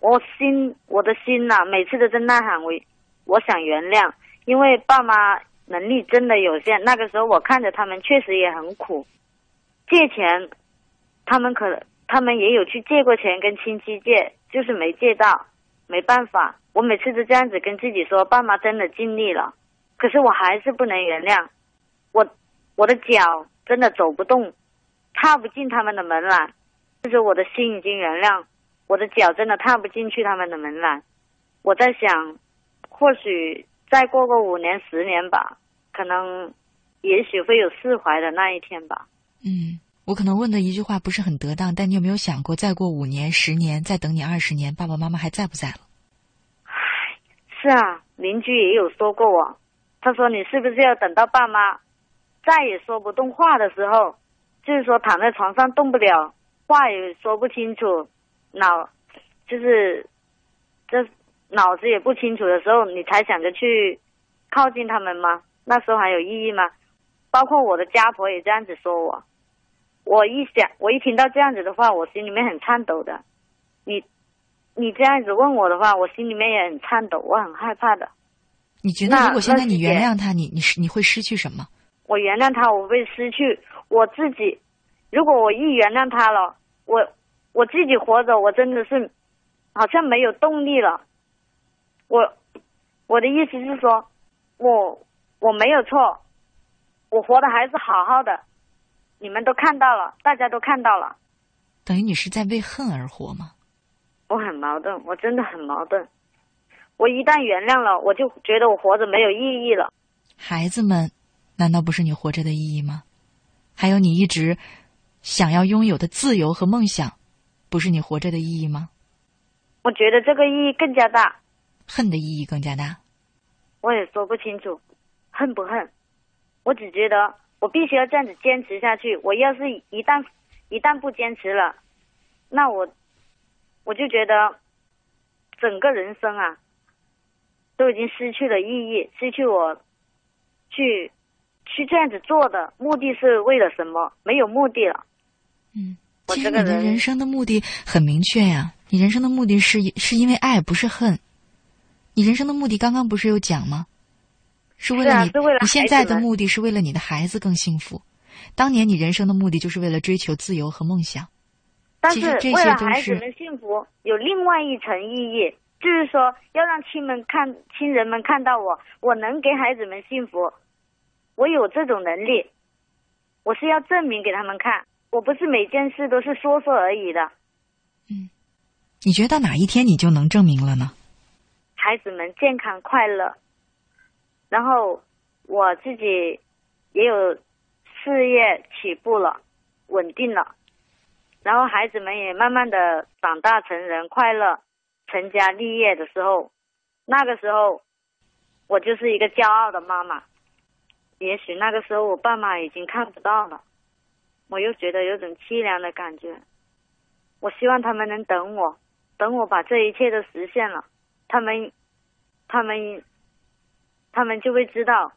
我心，我的心呐，每次都在呐喊，我，我想原谅，因为爸妈。能力真的有限。那个时候我看着他们确实也很苦，借钱，他们可他们也有去借过钱跟亲戚借，就是没借到，没办法。我每次都这样子跟自己说，爸妈真的尽力了，可是我还是不能原谅，我我的脚真的走不动，踏不进他们的门了，就是我的心已经原谅，我的脚真的踏不进去他们的门栏。我在想，或许再过个五年十年吧，可能也许会有释怀的那一天吧。嗯，我可能问的一句话不是很得当，但你有没有想过，再过五年、十年，再等你二十年，爸爸妈妈还在不在了？是啊，邻居也有说过我，他说你是不是要等到爸妈再也说不动话的时候，就是说躺在床上动不了，话也说不清楚，脑就是这脑子也不清楚的时候，你才想着去靠近他们吗？那时候还有意义吗？包括我的家婆也这样子说我，我一想，我一听到这样子的话，我心里面很颤抖的。你。你这样子问我的话，我心里面也很颤抖，我很害怕的。你觉得如果现在你原谅他，你你是你会失去什么？我原谅他，我会失去我自己。如果我一原谅他了，我我自己活着，我真的是好像没有动力了。我我的意思是说，我我没有错，我活的还是好好的。你们都看到了，大家都看到了。等于你是在为恨而活吗？我很矛盾，我真的很矛盾。我一旦原谅了，我就觉得我活着没有意义了。孩子们，难道不是你活着的意义吗？还有你一直想要拥有的自由和梦想，不是你活着的意义吗？我觉得这个意义更加大，恨的意义更加大。我也说不清楚，恨不恨？我只觉得我必须要这样子坚持下去。我要是一旦一旦不坚持了，那我。我就觉得，整个人生啊，都已经失去了意义，失去我去去这样子做的目的是为了什么？没有目的了。嗯，其实你的人生的目的很明确呀，你人生的目的是是因为爱，不是恨。你人生的目的刚刚不是有讲吗？是为了你，你现在的目的是为了你的孩子更幸福。当年你人生的目的就是为了追求自由和梦想。但是为了孩子们幸福，有另外一层意义，就是说要让亲们看亲人们看到我，我能给孩子们幸福，我有这种能力，我是要证明给他们看，我不是每件事都是说说而已的。嗯，你觉得到哪一天你就能证明了呢？孩子们健康快乐，然后我自己也有事业起步了，稳定了。然后孩子们也慢慢的长大成人，快乐成家立业的时候，那个时候我就是一个骄傲的妈妈。也许那个时候我爸妈已经看不到了，我又觉得有种凄凉的感觉。我希望他们能等我，等我把这一切都实现了，他们，他们，他们就会知道，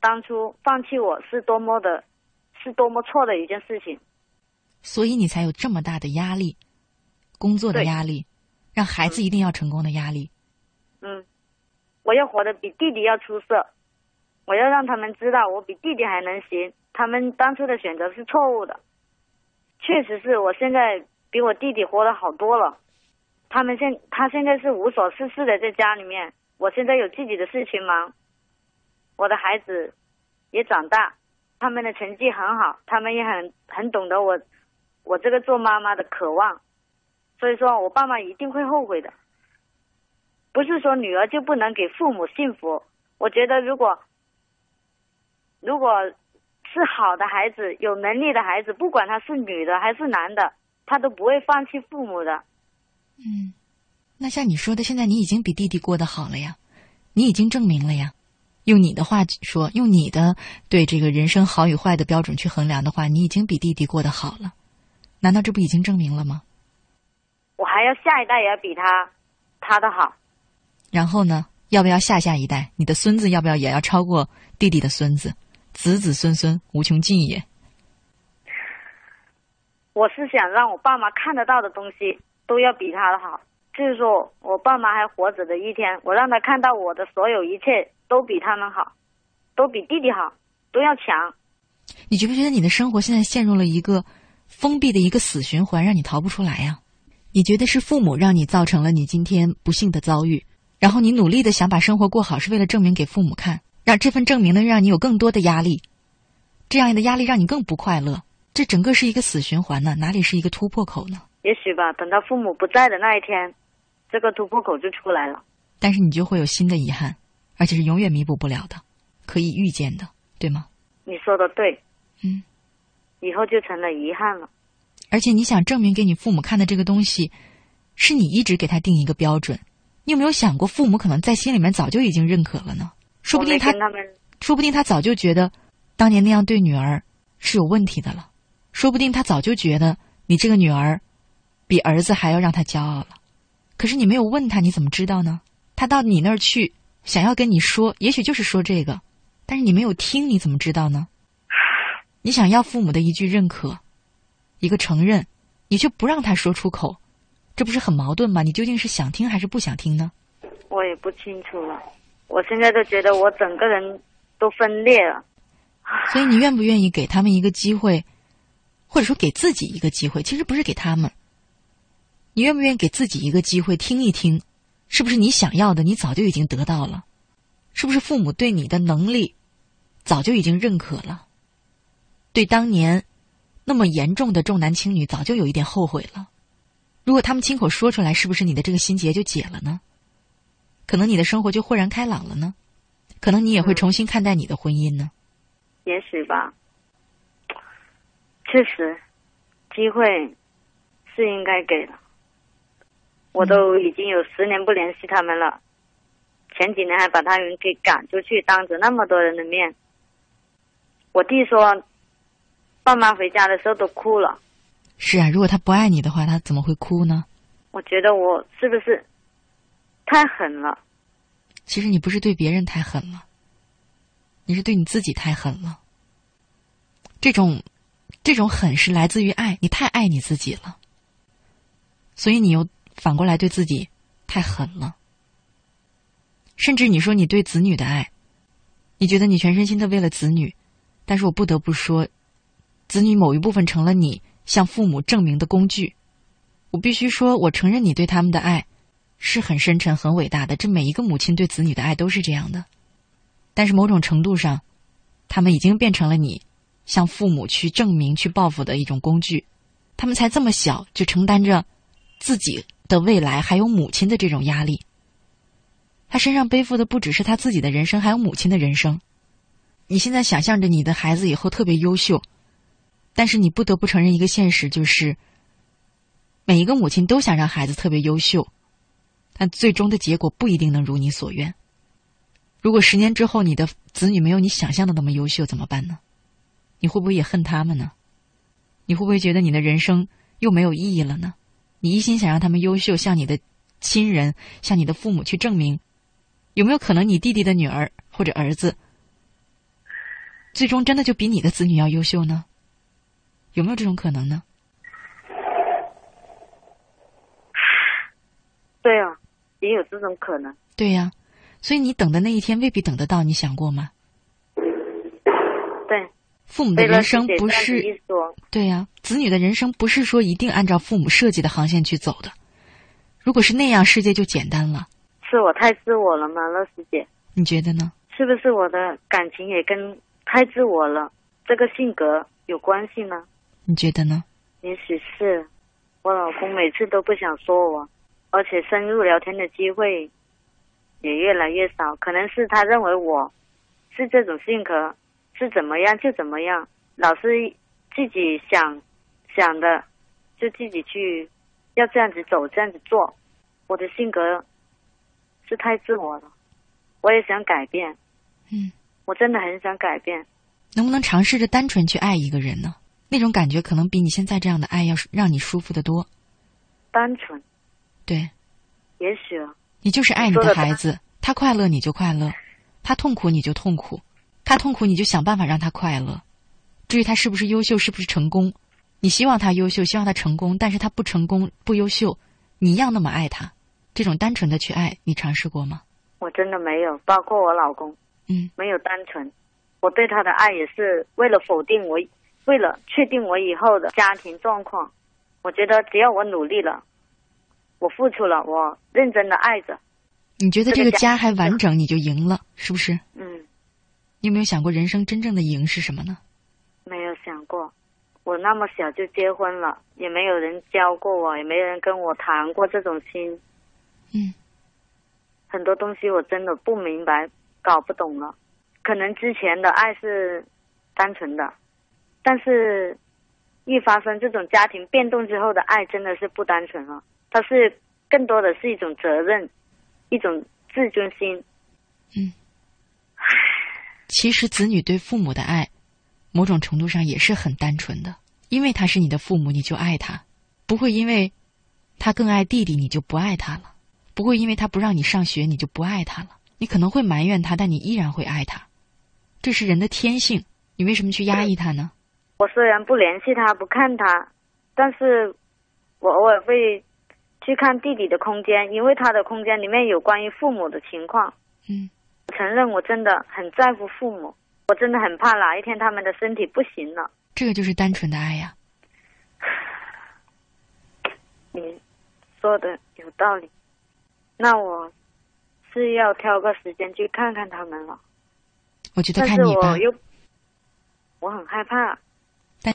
当初放弃我是多么的，是多么错的一件事情。所以你才有这么大的压力，工作的压力，让孩子一定要成功的压力。嗯，我要活得比弟弟要出色，我要让他们知道我比弟弟还能行。他们当初的选择是错误的，确实是我现在比我弟弟活得好多了。他们现他现在是无所事事的在家里面，我现在有自己的事情忙。我的孩子也长大，他们的成绩很好，他们也很很懂得我。我这个做妈妈的渴望，所以说我爸妈一定会后悔的。不是说女儿就不能给父母幸福，我觉得如果如果是好的孩子，有能力的孩子，不管他是女的还是男的，他都不会放弃父母的。嗯，那像你说的，现在你已经比弟弟过得好了呀，你已经证明了呀。用你的话说，用你的对这个人生好与坏的标准去衡量的话，你已经比弟弟过得好了。难道这不已经证明了吗？我还要下一代也要比他他的好。然后呢？要不要下下一代？你的孙子要不要也要超过弟弟的孙子？子子孙孙无穷尽也。我是想让我爸妈看得到的东西都要比他的好。就是说我爸妈还活着的一天，我让他看到我的所有一切都比他们好，都比弟弟好，都要强。你觉不觉得你的生活现在陷入了一个？封闭的一个死循环，让你逃不出来呀！你觉得是父母让你造成了你今天不幸的遭遇，然后你努力的想把生活过好，是为了证明给父母看，让这份证明能让你有更多的压力，这样的压力让你更不快乐，这整个是一个死循环呢，哪里是一个突破口呢？也许吧，等到父母不在的那一天，这个突破口就出来了。但是你就会有新的遗憾，而且是永远弥补不了的，可以预见的，对吗？你说的对，嗯，以后就成了遗憾了。而且你想证明给你父母看的这个东西，是你一直给他定一个标准。你有没有想过，父母可能在心里面早就已经认可了呢？说不定他，他们说不定他早就觉得，当年那样对女儿是有问题的了。说不定他早就觉得你这个女儿，比儿子还要让他骄傲了。可是你没有问他，你怎么知道呢？他到你那儿去，想要跟你说，也许就是说这个，但是你没有听，你怎么知道呢？你想要父母的一句认可，一个承认，你却不让他说出口，这不是很矛盾吗？你究竟是想听还是不想听呢？我也不清楚了，我现在都觉得我整个人都分裂了。所以你愿不愿意给他们一个机会，或者说给自己一个机会？其实不是给他们，你愿不愿意给自己一个机会，听一听？是不是你想要的，你早就已经得到了？是不是父母对你的能力早就已经认可了？对当年那么严重的重男轻女，早就有一点后悔了。如果他们亲口说出来，是不是你的这个心结就解了呢？可能你的生活就豁然开朗了呢？可能你也会重新看待你的婚姻呢？也许吧。确实，机会是应该给的。我都已经有十年不联系他们了，前几年还把他们给赶出去，当着那么多人的面。我弟说，爸妈回家的时候都哭了。是啊，如果他不爱你的话，他怎么会哭呢？我觉得我是不是太狠了？其实你不是对别人太狠了，你是对你自己太狠了。这种这种狠是来自于爱，你太爱你自己了，所以你又。反过来对自己太狠了，甚至你说你对子女的爱，你觉得你全身心的为了子女，但是我不得不说，子女某一部分成了你向父母证明的工具。我必须说，我承认你对他们的爱是很深沉、很伟大的，这每一个母亲对子女的爱都是这样的。但是某种程度上，他们已经变成了你向父母去证明、去报复的一种工具。他们才这么小，就承担着自己。的未来还有母亲的这种压力，他身上背负的不只是他自己的人生，还有母亲的人生。你现在想象着你的孩子以后特别优秀，但是你不得不承认一个现实，就是每一个母亲都想让孩子特别优秀，但最终的结果不一定能如你所愿。如果十年之后你的子女没有你想象的那么优秀，怎么办呢？你会不会也恨他们呢？你会不会觉得你的人生又没有意义了呢？你一心想让他们优秀，向你的亲人、向你的父母去证明，有没有可能你弟弟的女儿或者儿子，最终真的就比你的子女要优秀呢？有没有这种可能呢？对啊，也有这种可能。对呀，所以你等的那一天未必等得到，你想过吗？对。父母的人生不是对呀，子女的人生不是说一定按照父母设计的航线去走的。如果是那样，世界就简单了。是我太自我了吗，乐师姐？你觉得呢？是不是我的感情也跟太自我了这个性格有关系呢？你觉得呢？也许是，我老公每次都不想说我，而且深入聊天的机会也越来越少。可能是他认为我是这种性格。是怎么样就怎么样，老是自己想想的，就自己去要这样子走，这样子做。我的性格是太自我了，我也想改变。嗯，我真的很想改变。能不能尝试着单纯去爱一个人呢？那种感觉可能比你现在这样的爱要让你舒服的多。单纯。对。也许。你就是爱你的孩子，他快乐你就快乐，他痛苦你就痛苦。他痛苦，你就想办法让他快乐。至于他是不是优秀，是不是成功，你希望他优秀，希望他成功，但是他不成功、不优秀，你一样那么爱他。这种单纯的去爱，你尝试过吗？我真的没有，包括我老公，嗯，没有单纯。我对他的爱也是为了否定我，为了确定我以后的家庭状况。我觉得只要我努力了，我付出了，我认真的爱着。你觉得这个家还完整，你就赢了，是不是？嗯。你有没有想过，人生真正的赢是什么呢？没有想过。我那么小就结婚了，也没有人教过我，也没人跟我谈过这种心。嗯。很多东西我真的不明白，搞不懂了。可能之前的爱是单纯的，但是一发生这种家庭变动之后的爱，真的是不单纯了。它是更多的是一种责任，一种自尊心。嗯。其实子女对父母的爱，某种程度上也是很单纯的，因为他是你的父母，你就爱他，不会因为他更爱弟弟你就不爱他了，不会因为他不让你上学你就不爱他了，你可能会埋怨他，但你依然会爱他，这是人的天性，你为什么去压抑他呢？我虽然不联系他，不看他，但是我偶尔会去看弟弟的空间，因为他的空间里面有关于父母的情况。嗯。承认我真的很在乎父母，我真的很怕哪一天他们的身体不行了。这个就是单纯的爱呀。你说的有道理，那我是要挑个时间去看看他们了。我觉得看你吧。我又我很害怕。但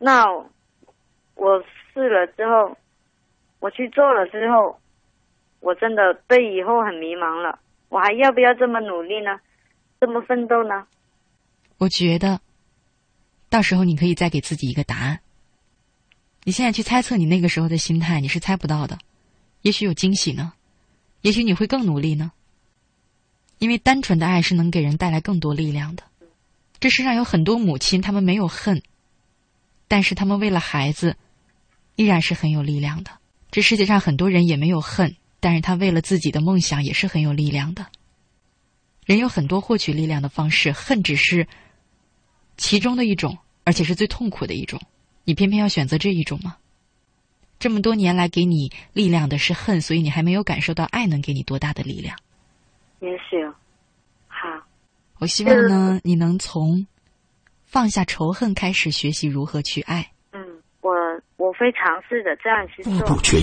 那我试了之后，我去做了之后，我真的对以后很迷茫了。我还要不要这么努力呢？这么奋斗呢？我觉得，到时候你可以再给自己一个答案。你现在去猜测你那个时候的心态，你是猜不到的。也许有惊喜呢，也许你会更努力呢。因为单纯的爱是能给人带来更多力量的。这世上有很多母亲，他们没有恨，但是他们为了孩子，依然是很有力量的。这世界上很多人也没有恨。但是他为了自己的梦想也是很有力量的。人有很多获取力量的方式，恨只是其中的一种，而且是最痛苦的一种。你偏偏要选择这一种吗？这么多年来给你力量的是恨，所以你还没有感受到爱能给你多大的力量。也许，好。我希望呢，你能从放下仇恨开始学习如何去爱。嗯，我我会尝试着这样去做。